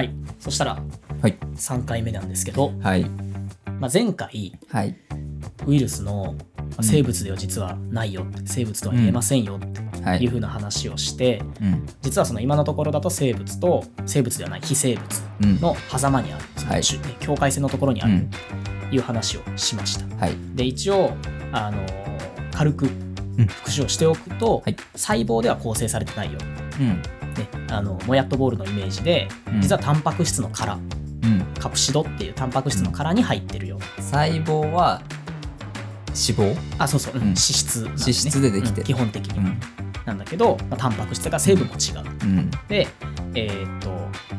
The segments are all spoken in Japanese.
はい。そしたらはい。3回目なんですけど、はい。まあ、前回はい。ウイルスのまあ生物では実はないよって生物とは言えませんよってはいいうふうな話をして、うん。実はその今のところだと生物と生物ではない非生物うん。の狭間にある、そのはい中境界線のところにあるうん。という話をしました。はい。で一応あの軽くうん。復習をしておくと、はい。細胞では構成されてないよ、うんね、あのモヤットボールのイメージでうん。実はタンパク質の殻、うん。カプシドっていうタンパク質の殻に入ってるよ、細胞は脂肪？あそうそう、うん。うん。脂質。ね脂質でできてる。うん。基本的になんだけど、まあ、タンパク質が成分も違う、うん。でえーっと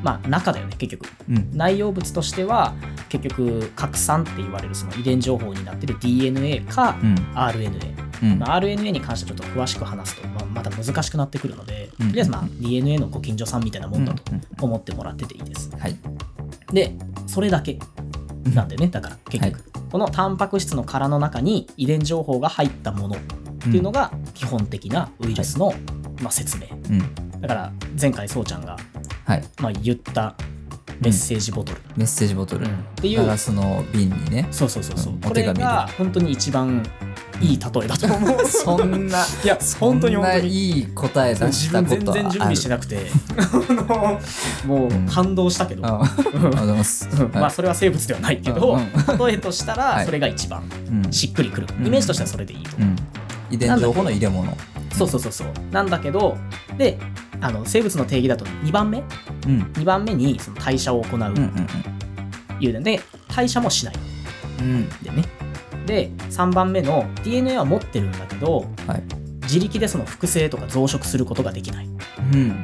まあ中だよね結局。うん。内容物としては結局核酸って言われるその遺伝情報になってる DNA かうん。RNA、うんまあ、RNA に関してはちょっと詳しく話すと、まあ、また難しくなってくるので、うん。とりあえずまあ DNA のご近所さんみたいなもんだとうん。思ってもらってていいです。はい。でそれだけなんでねだから結局、このタンパク質の殻の中に遺伝情報が入ったものっていうのが基本的なウイルスの、まあ、説明。うん。だから前回そうちゃんが、はい。まあ、言ったメッセージボトル、メッセージボトル。うん。っていうガラスの瓶にね。そうそうそうそう、うん。これお手紙で。が本当に一番いい例えだと思う。そんないや本当に本当に。いい答え出自したことは分全然準備してなくて。もう感動したけど、あありがとうございま まあそれは生物ではないけど、うん例えとしたはい。らそれが一番。うん。しっくりくる、うん。イメージとしてはそれでいいと。思う、うん。遺伝情報の入れ物。そうそうそうそう。なんだけどであの生物の定義だと2番目。うん。2番目にその代謝を行う。うんうん。いうので代謝もしない。うん。でねで3番目の DNA は持ってるんだけどはい。自力でその複製とか増殖することができない。うん。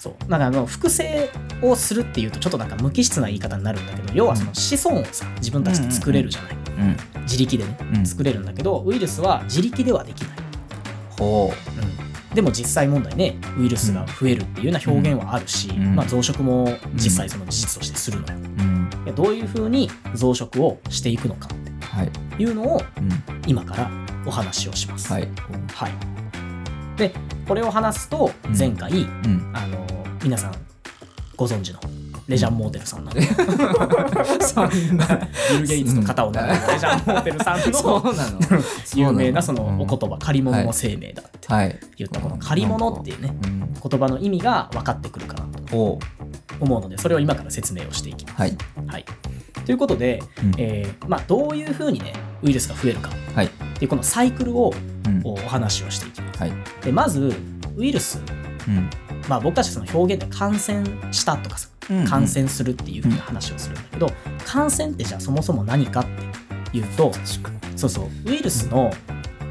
そう。なんかあの複製をするっていうとちょっとなんか無機質な言い方になるんだけど要はその子孫をさ自分たちで作れるじゃない、うん。自力でねうん。作れるんだけどウイルスは自力ではできない、ほう。ん、でも実際問題ねウイルスが増えるっていうような表現はあるし、うん。まあ、増殖も実際その事実としてするのよ、ううん。でどういうふうに増殖をしていくのかっはいてい。うのをうん。今からお話をします。はい。はい。でこれを話すとうん。前回、うん。あの皆さんご存知のレジャン・モーテルさんの、そんな。ビル・ゲイツの方を名乗るレジャン・モーテルさんその。有名なそのうんお言葉「借り物の生命だ」ってはい。言ったこの「借り物」っていうねうん。言葉の意味が分かってくるかなとほ思うのでそれを今から説明をしていきます。うはい。はい、ということで、うん。えーまあ、どういうふうにねウイルスが増えるか。はい。っていうこのサイクルをうん。お話をしていきます。はい。でまずウイルス、うん。まあ、僕たちその表現で感染したとかさうん感染するっていうふうな話をするんだけど、感染ってじゃあそもそも何かっていうとそうそうウイルスの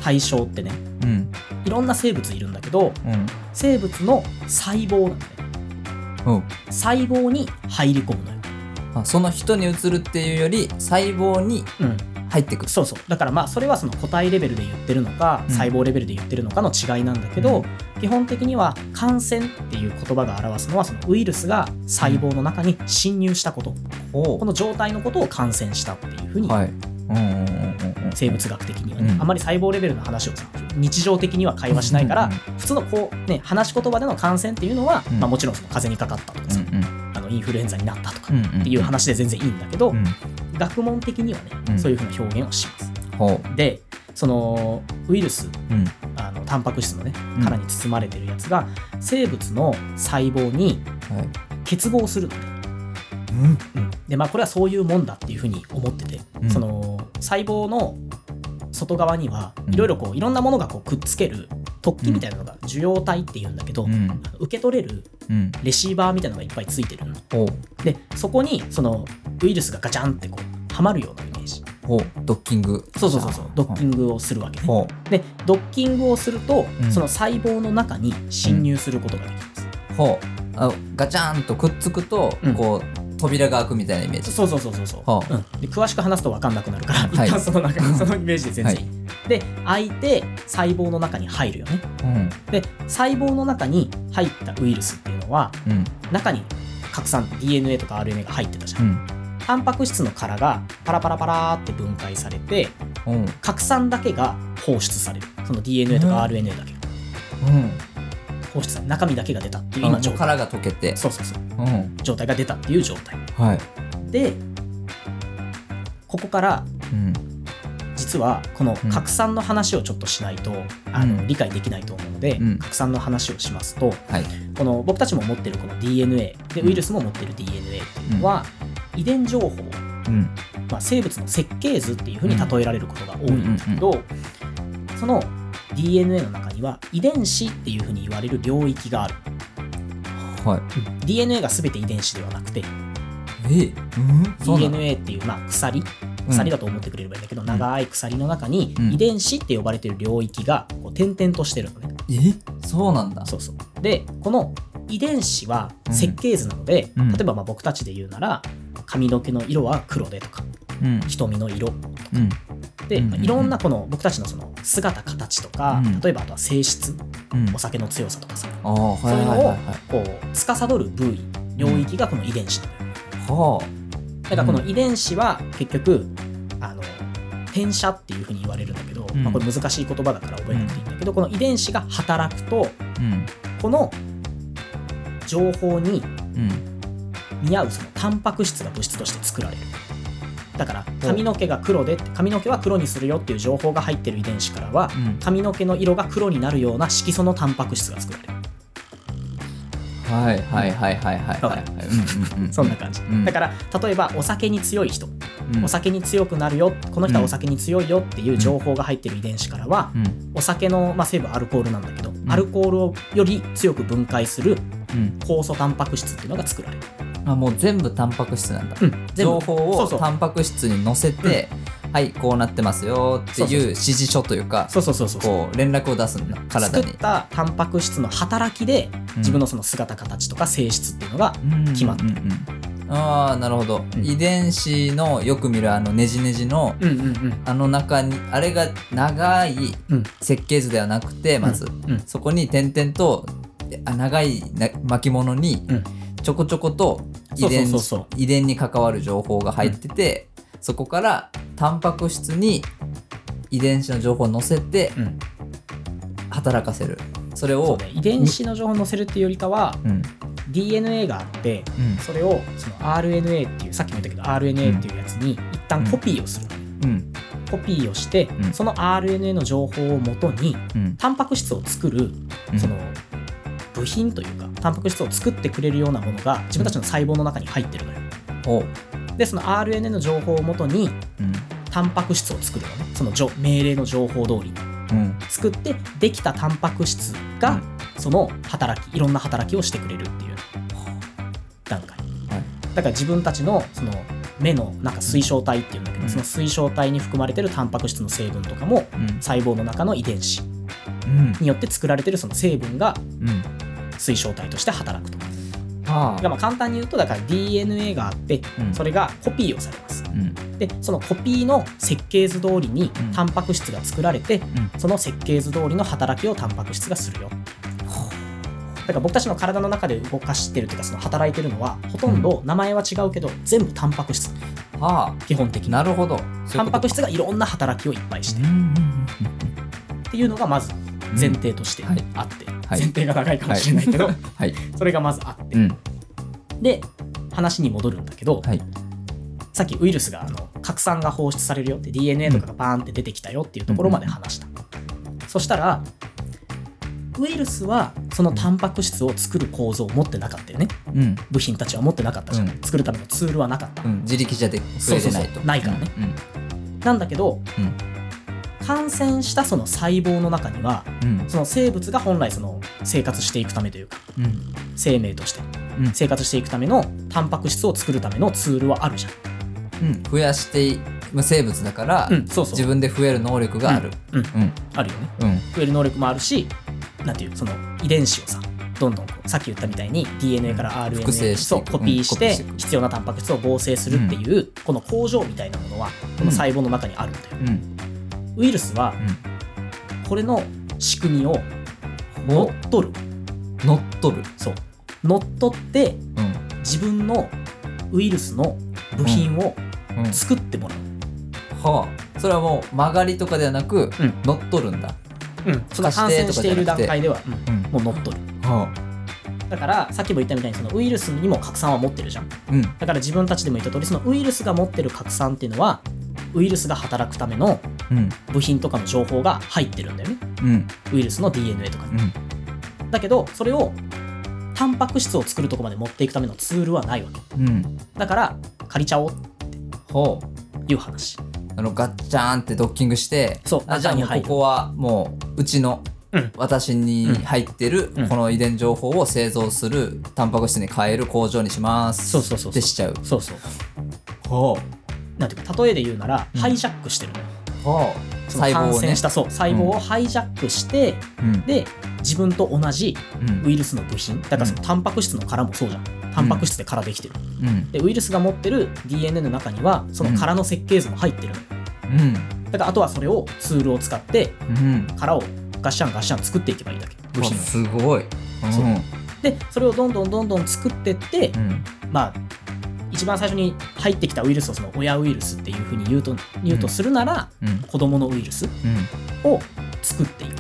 対象ってねうん。いろんな生物いるんだけどうん。生物の細胞なんだよう。ん細胞に入り込むのよ。あその人に移るっていうより細胞にうん、入ってくる。そうそう。だからまあそれはその個体レベルで言ってるのかうん。細胞レベルで言ってるのかの違いなんだけど、基本的には感染っていう言葉が表すのはそのウイルスが細胞の中に侵入したこと、ほこの状態のことを感染したっていうふうにはい。うんうんうんうんうん。生物学的にはね、うん。あんまり細胞レベルの話をさ日常的には会話しないから、うんうん普通のこうね話し言葉での感染っていうのは、うん。まあ、もちろん風邪にかかったとかさ、うんあのインフルエンザになったとかうんっていう話で全然いいんだけど、うん。学問的にはね、うん。そういうふうな表現をします。ほでそのウイルスあのタンパク質のねうん。殻に包まれてるやつが生物の細胞にはい。結合するのね、うん。でまあこれはそういうもんだっていうふうに思ってて、うん。その細胞の外側にはうん。いろいろこういろんなものがこうくっつける突起みたいなのが受容体っていうんだけど、うん。受け取れるうん。レシーバーみたいなのがいっぱいついてるの。ほう。でそこにそのウイルスがガチャンってこうはまるようなイメージ。ドッキング。そうそうそうそう。ドッキングをするわけね。ほでドッキングをすると、うん。その細胞の中に侵入することができます、うほう。あガチャンとくっつくとうん。こう扉が開くみたいなイメージ。そうそうそうそうそう、はあ。うん、で詳しく話すと分かんなくなるから、はい。一旦その中そのイメージで全然。いい、で開いて細胞の中に入るよね。うん。で細胞の中に入ったウイルスっていうのはうん。中に核酸 DNA とか RNA が入ってたじゃん、うん。タンパク質の殻がパラパラパラーって分解されてうん。核酸だけが放出される。その DNA とか RNA だけ。が、うん放出中身だけが出たっていう今状態。殻が溶けて。そうそうそう。うん。状態が出たっていう状態。はい。でここからうん。実はこのうん。拡散の話をちょっとしないと、あのうん。理解できないと思うので、うん。拡散の話をしますとはい。この僕たちも持ってるこの DNA でウイルスも持ってる DNA っていうのは、遺伝情報、うん。まあ、生物の設計図っていうふうに例えられることが多いんだけど、その DNA の中には遺伝子っていうふうに言われる領域がある、はい。DNA が全て遺伝子ではなくてえうん？DNA っていう、まあ、鎖？鎖だと思ってくれればいいんだけど、長い鎖の中にうん。遺伝子って呼ばれている領域がこう点々としてるのね。え？そうなんだ。そうそう。でこの遺伝子はうん。設計図なので、うん。例えばまあ僕たちで言うなら髪の毛の色は黒でとかうん。瞳の色うんで、うんまあいろんなこの僕たちのその姿形とか、うん。例えばあとは性質うん。お酒の強さとかさああはいそういうのをこう司る部位領域がこの遺伝子なのよはだからこの遺伝子は結局あの転写っていうふうに言われるんだけど、うん。まあ、これ難しい言葉だから覚えなくていいんだけど、この遺伝子が働くとこの情報にうん。見合うそのタンパク質が物質として作られるだから髪の毛が黒で髪の毛は黒にするよっていう情報が入ってる遺伝子からはうん。髪の毛の色が黒になるような色素のタンパク質が作られる。はいはいはいはいはいわかる？はいそんな感じ、うん。だから例えばお酒に強い人、うん。お酒に強くなるよこの人はお酒に強いよっていう情報が入ってる遺伝子からは、うん。お酒の、まあ、成分アルコールなんだけど、ん。アルコールをより強く分解するうん。酵素タンパク質っていうのが作られる、あもう全部タンパク質なんだ。うん、情報を。タンパク質に載せてはいこうなってますよっていう指示書というかそうそうそうそう。こう連絡を出すんだ体に。作ったタンパク質の働きで自分のその姿形とか性質っていうのが、決まってるうんうん。うんああなるほど、うん。遺伝子のよく見るあのネジネジのうんうんうん。あの中にあれが長いうん。設計図ではなくてまず、うん。そこに点々とあ長いな巻物にうん。ちょこちょこと遺伝遺伝に関わる情報が入ってて、そこからタンパク質に遺伝子の情報を載せてうん。働かせる。それをね、遺伝子の情報を載せるっていうよりかはうん。DNA があってうん。それをその RNA っていうさっきも言ったけど RNA っていうやつに一旦コピーをする。うん。コピーをして、うん。その RNA の情報をもとにうん。タンパク質を作るうん。その部品というかタンパク質を作ってくれるようなものが自分たちの細胞の中に入ってるのよ。おでその RNA の情報をもとにうん。タンパク質を作るのね。そのじょ命令の情報通りに。うん。作ってできたタンパク質がその働きいろんな働きをしてくれるっていう段階。はい。だから自分たちのその目のなんか水晶体っていうんだけど、うん。その水晶体に含まれてるタンパク質の成分とかもうん。細胞の中の遺伝子うん。によって作られてるその成分がうん水晶体として働くと。はだからまあ簡単に言うとだから DNA があってうん。それがコピーをされます。うん。でそのコピーの設計図通りにうん。タンパク質が作られて、ん。その設計図通りの働きをタンパク質がするよ。だから僕たちの体の中で動かしてるというかその働いてるのはほとんど名前は違うけど全部タンパク質。はあ。基本的に。なるほど。タンパク質ががいろんな働きをいっぱいしてる。っていうのがまず前提としてはい。あって、はい。前提が長いかもしれないけど、それがまずあって、うん。で話に戻るんだけど、はい。さっきウイルスがあの拡散が放出されるよって DNA とかがバーンって出てきたよっていうところまで話した、そしたらウイルスはそのタンパク質を作る構造を持ってなかったよね。うん。部品たちは持ってなかったじゃん、うん。作るためのツールはなかった、うん。自力じゃでないそうそう。そと。うないからね。うん。なんだけどうん感染したその細胞の中にはうん。その生物が本来その生活していくためというかうん。生命としてうん。生活していくためのタンパク質を作るためのツールはあるじゃうん。増やしてい無生物だからそうそう。自分で増える能力がある。うんうん。あるよね。うん。増える能力もあるしなんていうその遺伝子をさどんどんこうさっき言ったみたいに DNA から RNA 複製していく。そうコピーして必要なタンパク質を合成するっていう、この工場みたいなものはこの細胞の中にあるんだよ、うんウイルスはこれの仕組みを乗っ取る。乗っ取る。そう。乗っ取ってうん。自分のウイルスの部品をうん。作ってもらう、はあ。それはもう曲がりとかではなくうん。乗っ取るんだ。うん、その感染している段階では、うん。うん。もう乗っ取る。あ。はだからさっきも言ったみたいにそのウイルスにも拡散は持ってるじゃん。あうん。だから自分たちでも言った通りそのウイルスが持ってる拡散っていうのはウイルスが働くためのうん。部品とかの情報が入ってるんだよね。うん。ウイルスの DNA とか。にうん。だけどそれをタンパク質を作るとこまで持っていくためのツールはないわけ。うん。だから借りちゃおうほう。っていう話。あのガッチャーンってドッキングしてそうあじゃあもうここはもううちのうん。私に入ってるうん。この遺伝情報を製造するタンパク質に変える工場にします。そうそうそうそう。ってしちゃう。そうそう。ほなんていうか例えで言うなら、うん。ハイジャックしてるのその細胞をね。感染したそう細胞をハイジャックして、うん。で自分と同じうん。ウイルスの部品だからそのタンパク質の殻もそうじゃん。タンパク質で殻できてる、うん。でウイルスが持ってる DNA の中にはその殻の設計図も入ってるうん。だからあとはそれをツールを使ってうん。殻をガッシャンガッシャン作っていけばいいだけ。部品を。すごい。そう。でそれをどんどんどんどん作ってって、うん。まあ一番最初に入ってきたウイルスをその親ウイルスっていうふうに言うと言うとするなら、うん。子供のウイルスうん。を作っていく。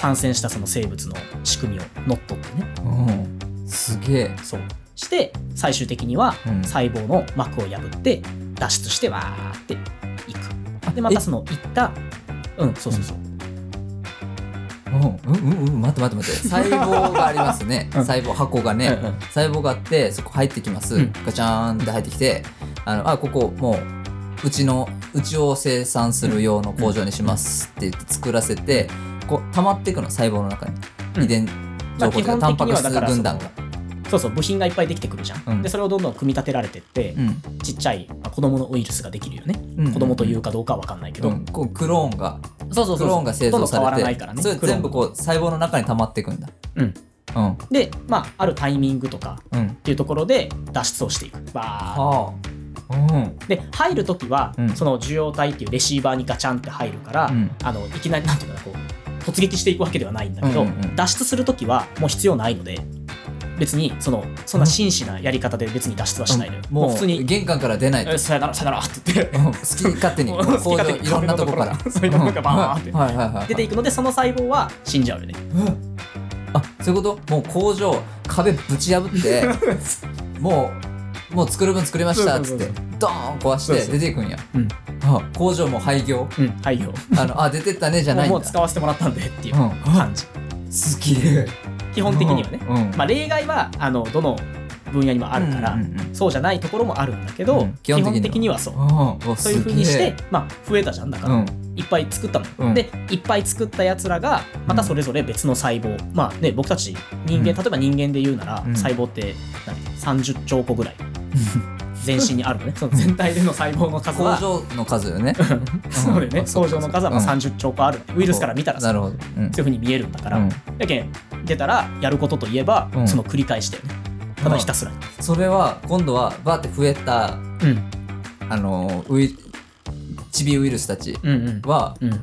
感染したその生物の仕組みを乗っ取ってね。うんすげえ。そう。して最終的にはうん。細胞の膜を破って脱出してわーっていく。でまたそのいったうんそうそうそううんうんうんうん待って待って待って。細胞がありますね。うん。細胞箱がね。うんうん。細胞があってそこ入ってきます、うんガチャーンって入ってきてあのあここもううちのうちを生産する用の工場にしますって言って作らせてこう溜まっていくの細胞の中に、うん。遺伝情報とか本的にはタンパク質軍団が、そうそう部品がいっぱいできてくるじゃん、うん。でそれをどんどん組み立てられてって、うん。ちっちゃい、まあ、子供のウイルスができるよね、うん子供というかどうかは分かんないけど、うん。こうクローンがそうそうそうクローンが製造さどんどん変わられてないからねそれ全部こう細胞の中に溜まっていくんだ。うん。うん。でまああるタイミングとかうん。っていうところで脱出をしていく。バー。ッはあ。うん。で入るときは、うん。その受容体っていうレシーバーにガチャンって入るから、うん。あのいきなりなんていうかなこう突撃していくわけではないんだけど、うんうんうん。脱出するときはもう必要ないので別にそのそんな真摯なやり方で別に脱出はしないのよ、もう普通に玄関から出ないと。えさよならさよならって言って。うん。好き勝手に 好き工場いろんなとこから。そういうところがバーって。出ていくのでその細胞は死んじゃうよね。あそういうこと？もう工場壁ぶち破って もうもう作る分作りましたっつってドーン壊して出ていくんや。うん。あ工場も廃業？うん廃業。あのあ出てったねじゃないんだ。もう使わせてもらったんでっていううん。感じ、すげえ基本的にはね、うん。まあ、例外はあのどの分野にもあるから、うんうんうんそうじゃないところもあるんだけど、うん。基本的にはそう。そう。いうふうにして、まあ、増えたじゃん。だから、うん。いっぱい作ったの。よ、うん。でいっぱい作ったやつらがまたそれぞれ別の細胞、まあね僕たち人間、うん。例えば人間で言うなら、うん。細胞って何30兆個ぐらい全身にあるのね。その全体での細胞の数工は場の数よね。そうだよね。うん。工場の数はまあうん。30兆個ある。ウイルスから見たらさ。なるほど。うん。そういうふうに見えるんだから、うん。やけん出たらやることといえば、うん。その繰り返しだよねただひたすら。にそれは今度はバーって増えたうん。あのウイチビウイルスたちうんうん。はうん。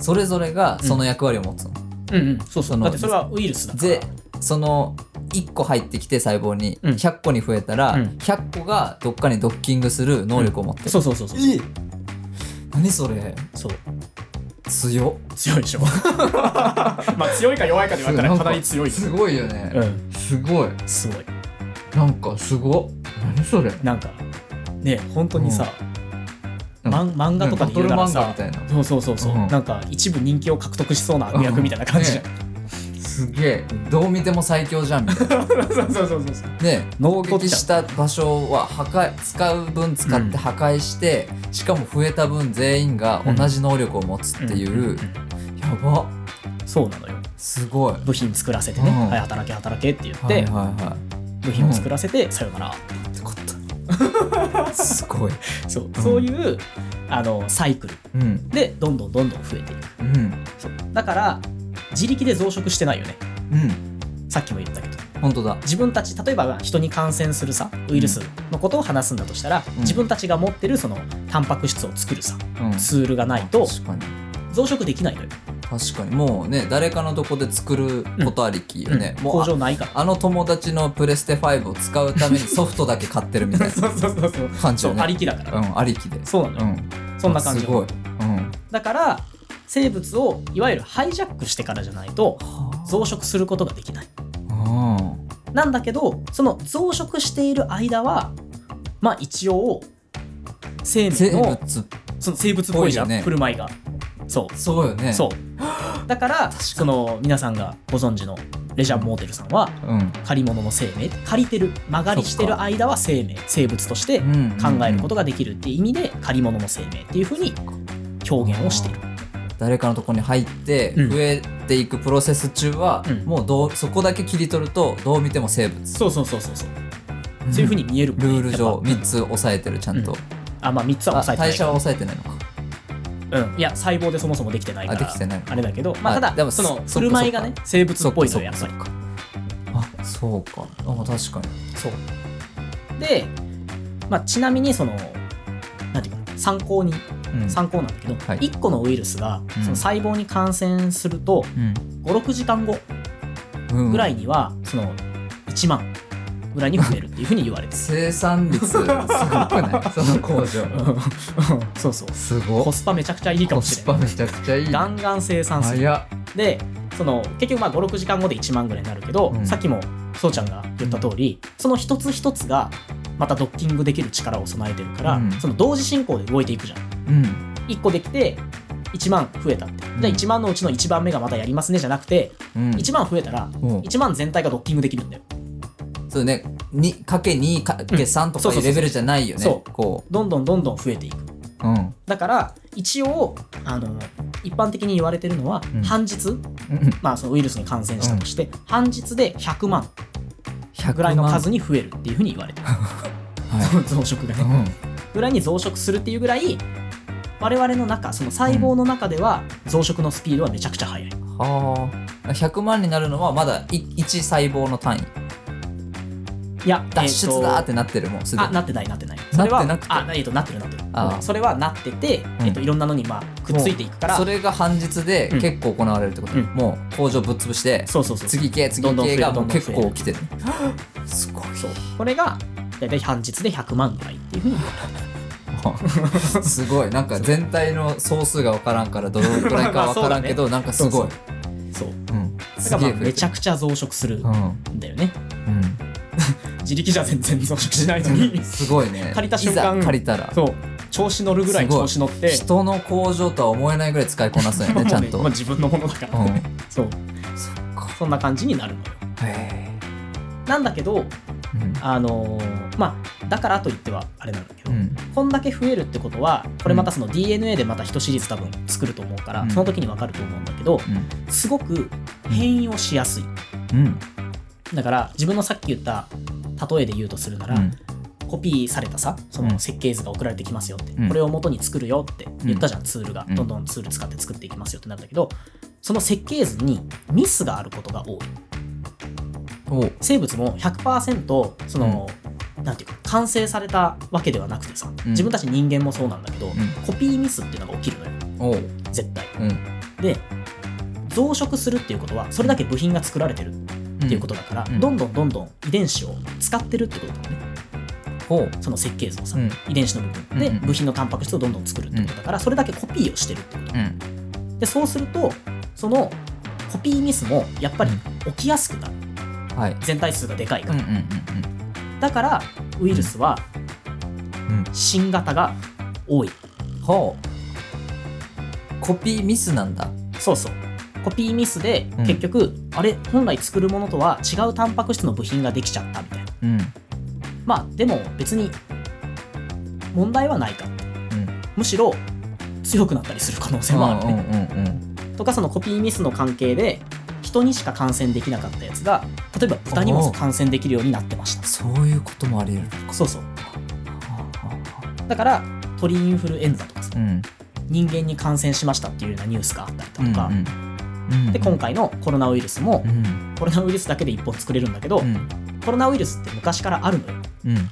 それぞれがその役割を持つの、うんうん。そうそそうのだってそれはウイルスだから。でその1個入ってきて細胞にうん。100個に増えたら、うん。100個がどっかにドッキングする能力を持ってる、そうそうそうそう。え何それ。そう。強っ。強いでしょ。まあ強いか弱いかで言われたらかなり強いよす。ごいよね、うん。すごい。すごい。なんかすごっ。何それ。なんかね本当にさ、うん。まん漫画とかで言うならバトル漫画さみたいな。そうそうそうそう、うん。なんか一部人気を獲得しそうな悪役みたいな感じじゃん、すげえどう見ても最強じゃんみたいな。そうそうそうそうね攻撃した場所は破壊使う分使って破壊して、しかも増えた分全員が同じ能力を持つっていう、んんん。やば。そうなのよ。すごい。部品作らせてね、うん。はい働け働けって言って、はいはいはい。部品を作らせて、さよならよかった。すごい。そう,、うん。そういうあのサイクルうん。でどんどんどんどん増えていく。うん。そう。だから自力で増殖してないよね。うん。さっきも言ったけど。本当だ。自分たち例えば人に感染するさウイルスのことを話すんだとしたら、うん。自分たちが持ってるそのタンパク質を作るさうん。ツールがないと確かに。増殖できないのよ、確かに。もうね誰かのとこで作ることありきよね、うん。工もう場ないから。ああの友達のプレステ5を使うために ソフトだけ買ってるみたいそうそうそうそう。な感じよね。そうありきだから、うんありきで。そうんなのよ、うん。そんな感じすごい。うん。だから生物をいわゆるハイジャックしてからじゃないと増殖することができない。うん。なんだけどその増殖している間はまあ一応生生命の物。その生物っぽいじゃん、ね。振る舞いが。そう。そうよね。そう。だからその皆さんがご存知のレジャーモーテルさんはうん。借り物の生命借りてる間借りしてる間は生命生物としてうん考えることができるっていう意味で借り物の生命っていうふうに表現をしている誰かのところに入ってうん。増えていくプロセス中は、うん。もうどうそこだけ切り取るとどう見ても生物。そうそうそうそうそう。そういうふうに見える。ねルール上やっぱ。3つ押さえてるちゃんと、うん。あまあ3つはあ抑えてない代謝は抑えてないのか。うん、いや細胞でそもそもできてないから。あできてないあれだけど、まあ、あでもただそのそっか。振る舞いがね生物っぽいのよやっぱり。あそうか。あ確かに。そう。で、まあ、ちなみにそのなんていうかな参考にうん参考なんだけど、はい。1個のウイルスがうん。その細胞に感染すると56時間後うん。ぐらいにはその1万ぐらいに増えるっていうふうに言われてる。生産率すごくない？その工場。そうそう。すごコスパめちゃくちゃいいかコもしれないスパめちゃくちゃいい。ガンガン生産する。でその結局まあ56時間後で1万ぐらいになるけど、うん。さっきもそうちゃんが言った通り、その一つ一つがまたドッキングできる力を備えてるから、うん。その同時進行で動いていくじゃんうん1個できて1万増えたって、うん。じゃあ1万のうちの1番目がまたやりますねじゃなくてうん。1万増えたらもう1万全体がドッキングできるんだよ。そうね。2かけ2かけ3とかいうレベルじゃないよね。そうこどんどんどんどん増えていく。ううん。だから一応あの一般的に言われてるのは、うん。半日、うん。まあ、そのウイルスに感染したとして、半日で100万100ぐらいの数に、に増えるっていうふうに言われてる。は 増殖がいねぐらいに増殖するっていうぐらい我々の中その細胞の中では増殖のスピードはめちゃくちゃ速い、うん、はあ。100万になるのはまだ1細胞の単位。いや脱出だーっえてなってるもんすでに。あなってないなってない。それはなってなくて。あえーとなってるなってる。それはなってて、うん。えー、といろんなのにまあくっついていくからそれが半日でうん。結構行われるってこと、うん。もう工場ぶっ潰してそうそうそう次行け次どんどん増える行けがもう結構起きてる。すごい。そう。これが大体半日で100万ぐらいっていうふうにすごい。なんか全体の総数が分からんからどのくらいか分からんけど、なんかすごい。そうそう。うん。だかめちゃくくちゃ増殖するうん。んだよね。うん。自力じゃ全然増殖しないのに。すごいね。借りた瞬間借りたら。そう。調子乗るぐらい調子乗って。人の工場とは思えないぐらい使いこなすんよね ちゃんと、まあ、自分のものだから、うん。そう。そそんな感じになるのよ。へなんだけどえうん。あのーまあだからといってはあれなんだけど、うん。こんだけ増えるってことはこれまたその DNA でまた一シリーズ多分作ると思うから、うん。その時に分かると思うんだけどすごく変異をしやすい。うん。うんだから自分のさっき言った例えで言うとするなら、うん。コピーされたさその設計図が送られてきますよって、うん。これを元に作るよって言ったじゃん、ツールが。うん。どんどんツール使って作っていきますよってなるんだけどその設計図にミスがあることが多い。生物も100%その、なんていうか完成されたわけではなくてさ、うん。自分たち人間もそうなんだけど、ん。コピーミスっていうのが起きるのよ。おう。絶対。うん。で増殖するっていうことはそれだけ部品が作られてるっていうことだから、うん。どんどんどんどん遺伝子を使ってるってことだよね。ほう。その設計図をさ、うん。遺伝子の部分。でうんうん。部品のタンパク質をどんどん作るってことだから、それだけコピーをしてるってことうん。でそうするとそのコピーミスもやっぱり起きやすくなる。はい。全体数がでかいから、うんうんうんだからウイルスはうん。新型が多い。ほう。コピーミスなんだ。そうそう。コピーミスでうん。結局、あれ本来作るものとは違うタンパク質の部品ができちゃったみたいな。うん。まあでも別に問題はないか。うん。むしろ強くなったりする可能性もあるね、うんうんうんとかそのコピーミスの関係で人にしか感染できなかったやつが例えば豚にも感染できるようになってました。そういうこともあり得るそうそう。だから鳥インフルエンザとかさあうん。人間に感染しましたっていうようなニュースがあったりだとか、うんうん。で今回のコロナウイルスも、うん。コロナウイルスだけで1本作れるんだけど、うん。コロナウイルスって昔からあるのよ。うん。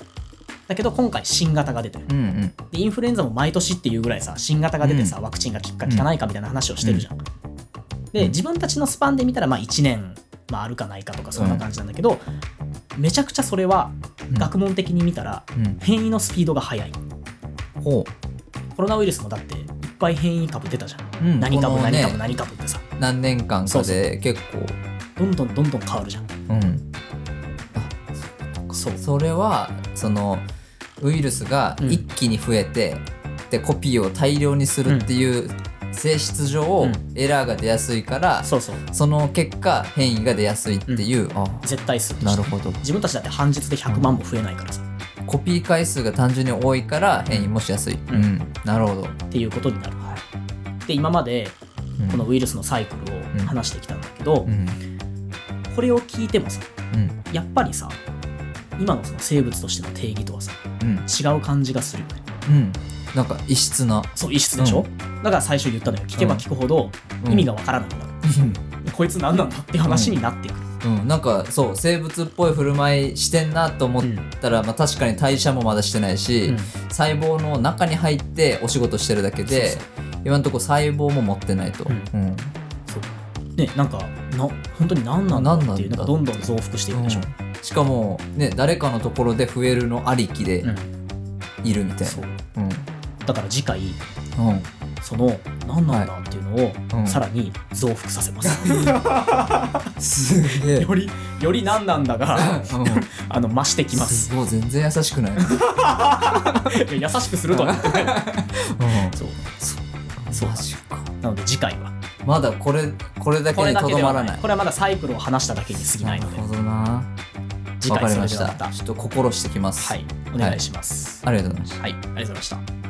だけど今回新型が出てる。うんうん。でインフルエンザも毎年っていうぐらいさ新型が出てさ、ワクチンが効くか効かないかみたいな話をしてるじゃん、でうん。自分たちのスパンで見たらまあ1年、まあ、あるかないかとかそんな感じなんだけど、めちゃくちゃそれはうん。学問的に見たらうん。変異のスピードが速い。ほコロナウイルスもだっていっぱい変異株出たじゃん。うん何株何株何株ってさ。何年間かで結構。どんどんどんどん変わるじゃん。うん。そう。それはそのウイルスがうん。一気に増えて、でコピーを大量にするっていう性質上、うん。エラーが出やすいから、そうそう。その結果変異が出やすいっていう、あ絶対数なるほど。自分たちだって半日で100万も増えないからさ、コピー回数が単純に多いから変異もしやすい、うん。ん。なるほど、っていうことになる、で今までうん。このウイルスのサイクルを話してきたんだけど、うん。これを聞いてもさうん。やっぱりさ今のその生物としての定義とはさうん。違う感じがするよね。うんなんか異質な、そう異質でしょ、だから最初言ったのよ。聞けば聞くほどうん。意味がわからなくなる、こいつ何なんだって話になってく。る、うん、なんかそう生物っぽい振る舞いしてんなと思ったら、まあ、確かに代謝もまだしてないし、うん。細胞の中に入ってお仕事してるだけでそう今のところ細胞も持ってないと、ううん。そう。ねなんかな本当に何なんだっていう何なんかどんどん増幅していくでしょ、しかも、ね、誰かのところで増えるのありきでうん。いるみたいそう。な。うんだから次回うん。その何なんだっていうのをうん。さらに増幅させます、すげえ。よりより何なんだが あの増してきます。すごい全然優しくない。優しくするとは言ってない。そう。そう。マジか。なので次回は。まだこれこれだけにとどまらない。い。これはまだサイクルを話しただけに過ぎないので。なるほどな。次回それ。では。また。ちょっと心してきます。はい。お願いします。ありがとうございました。はい。ありがとうございました